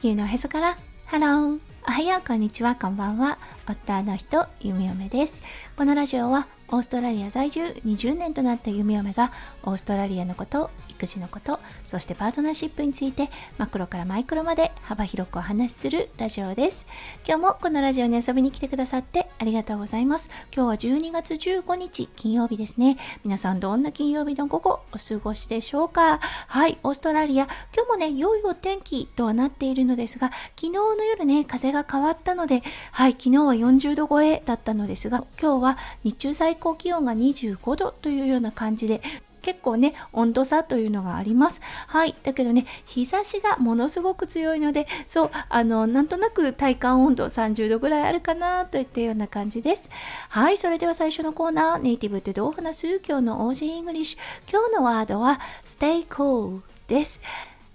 球のへそから。ハローおはよう。こんにちは。こんばんは。夫の人ゆみおめです。このラジオはオーストラリア在住20年となった弓嫁がオーストラリアのこと育児のことそしてパートナーシップについてマクロからマイクロまで幅広くお話しするラジオです。今日もこのラジオに遊びに来てくださってありがとうございます。今日は12月15日金曜日ですね。皆さんどんな金曜日の午後お過ごしでしょうか？はいオーストラリア。今日もね良いお天気とはなっているのですが昨日の夜ね風が変わったのではい昨日は40度超えだったのですが今日は日中最高気温が25度というような感じで結構ね、温度差というのがあります。はい。だけどね、日差しがものすごく強いので、そう、あの、なんとなく体感温度30度ぐらいあるかなといったような感じです。はい。それでは最初のコーナー、ネイティブってどう話す？今日の Aussie English。今日のワードは、stay cool です。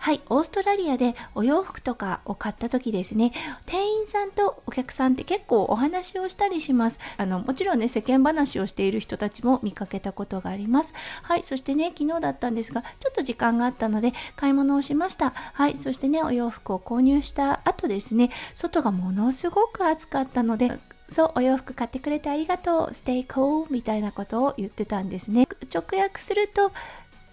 はい、オーストラリアでお洋服とかを買った時ですね、店員さんとお客さんって結構お話をしたりします。あの、もちろんね、世間話をしている人たちも見かけたことがあります。はい、そしてね、昨日だったんですが、ちょっと時間があったので買い物をしました。はい、そしてね、お洋服を購入した後ですね、外がものすごく暑かったので、そう、お洋服買ってくれてありがとう、stay cool みたいなことを言ってたんですね。直訳すると、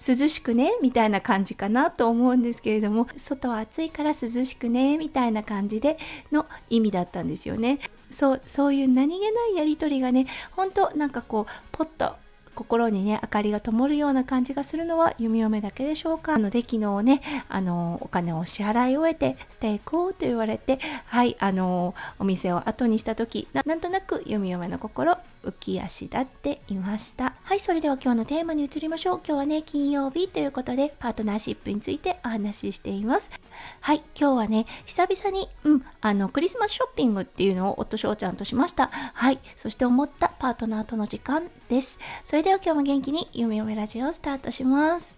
涼しくねみたいな感じかなと思うんですけれども外は暑いから涼しくねみたいな感じでの意味だったんですよね。そうそういう何気ないやり取りがね本当なんかこうポッと心にね明かりが灯るような感じがするのは弓嫁だけでしょうか。なので昨日ねあのお金を支払い終えてステイコーと言われてはいあのお店を後にした時なんとなく弓嫁の心浮き足立っていました。はいそれでは今日のテーマに移りましょう。今日はね金曜日ということでパートナーシップについてお話ししています。はい今日はね久々にうんあのクリスマスショッピングっていうのを夫翔ちゃんとしました。はいそして思ったパートナーとの時間です。それでは今日も元気に夢嫁ラジオをスタートします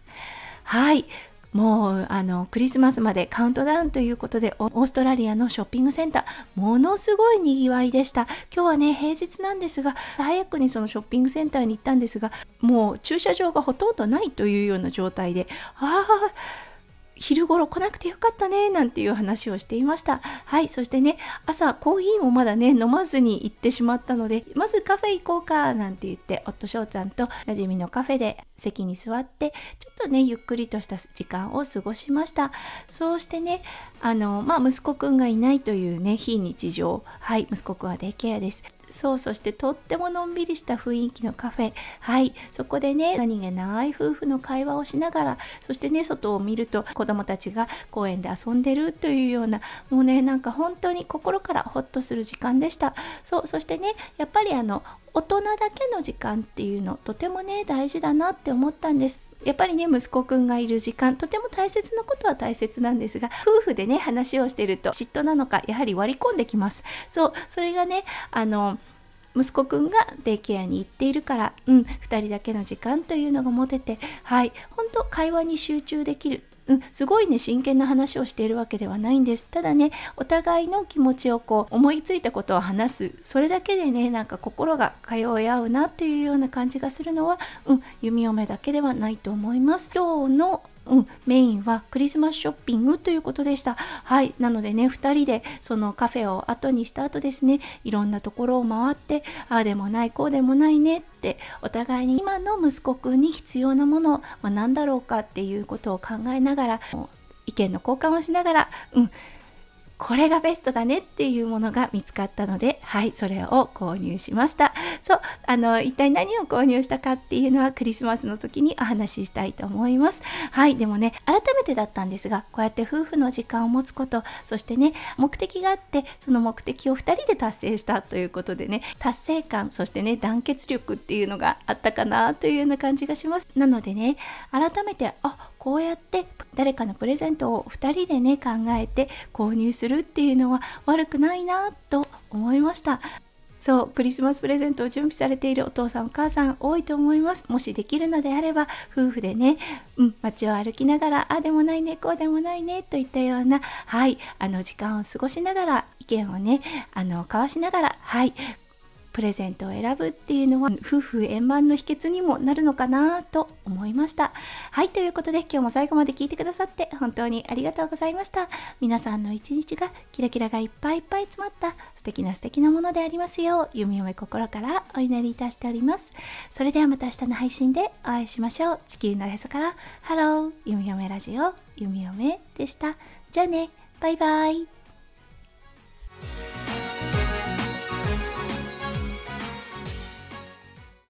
はいもうあのクリスマスまでカウントダウンということでオーストラリアのショッピングセンターものすごいにぎわいでした。今日はね平日なんですが早くにそのショッピングセンターに行ったんですがもう駐車場がほとんどないというような状態でああ昼頃来なくてよかったねなんていう話をしていました。はいそしてね朝コーヒーもまだね飲まずに行ってしまったのでまずカフェ行こうかなんて言って夫翔ちゃんと馴染みのカフェで席に座ってちょっとねゆっくりとした時間を過ごしました。そうしてねあのまあ息子くんがいないというね非日常。はい息子くんはデイケアです。そうそしてとってものんびりした雰囲気のカフェ。はいそこでね何気ない夫婦の会話をしながらそしてね外を見ると子供たちが公園で遊んでるというようなもうねなんか本当に心からほっとする時間でした。そうそしてねやっぱりあの大人だけの時間っていうのとてもね大事だなって思ったんです。やっぱりね息子くんがいる時間とても大切なことは大切なんですが夫婦でね話をしてると嫉妬なのかやはり割り込んできます。そうそれがねあの息子くんがデイケアに行っているから、うん、2人だけの時間というのが持てて、はい、本当会話に集中できる。うん、すごいね真剣な話をしているわけではないんです。ただねお互いの気持ちをこう思いついたことを話す。それだけでねなんか心が通い合うなっていうような感じがするのは、うん、弓嫁だけではないと思います。今日のうん、メインはクリスマスショッピングということでした。はい。なのでね、2人でそのカフェを後にした後ですね、いろんなところを回って、ああでもない、こうでもないねって、お互いに今の息子くんに必要なものは何だろうかっていうことを考えながら、意見の交換をしながら、うん、これがベストだねっていうものが見つかったので、はい、それを購入しました。そう、あの、一体何を購入したかっていうのはクリスマスの時にお話ししたいと思います。はい、でもね、改めてだったんですが、こうやって夫婦の時間を持つこと、そしてね、目的があって、その目的を2人で達成したということでね、達成感、そしてね、団結力っていうのがあったかなというような感じがします。なのでね、改めて、あ、こうやって誰かのプレゼントを2人でね考えて購入するっていうのは悪くないなと思いましたそうクリスマスプレゼントを準備されているお父さんお母さん多いと思います。もしできるのであれば夫婦でね、うん、街を歩きながらあでもないねこうでもないねといったようなはいあの時間を過ごしながら意見をねあの交わしながらはいプレゼントを選ぶっていうのは夫婦円満の秘訣にもなるのかなと思いました。はいということで今日も最後まで聞いてくださって本当にありがとうございました。皆さんの一日がキラキラがいっぱいいっぱい詰まった素敵な素敵なものでありますよう弓嫁心からお祈りいたしております。それではまた明日の配信でお会いしましょう。地球のへそからハロー弓嫁ラジオ弓嫁でした。じゃあねバイバイ。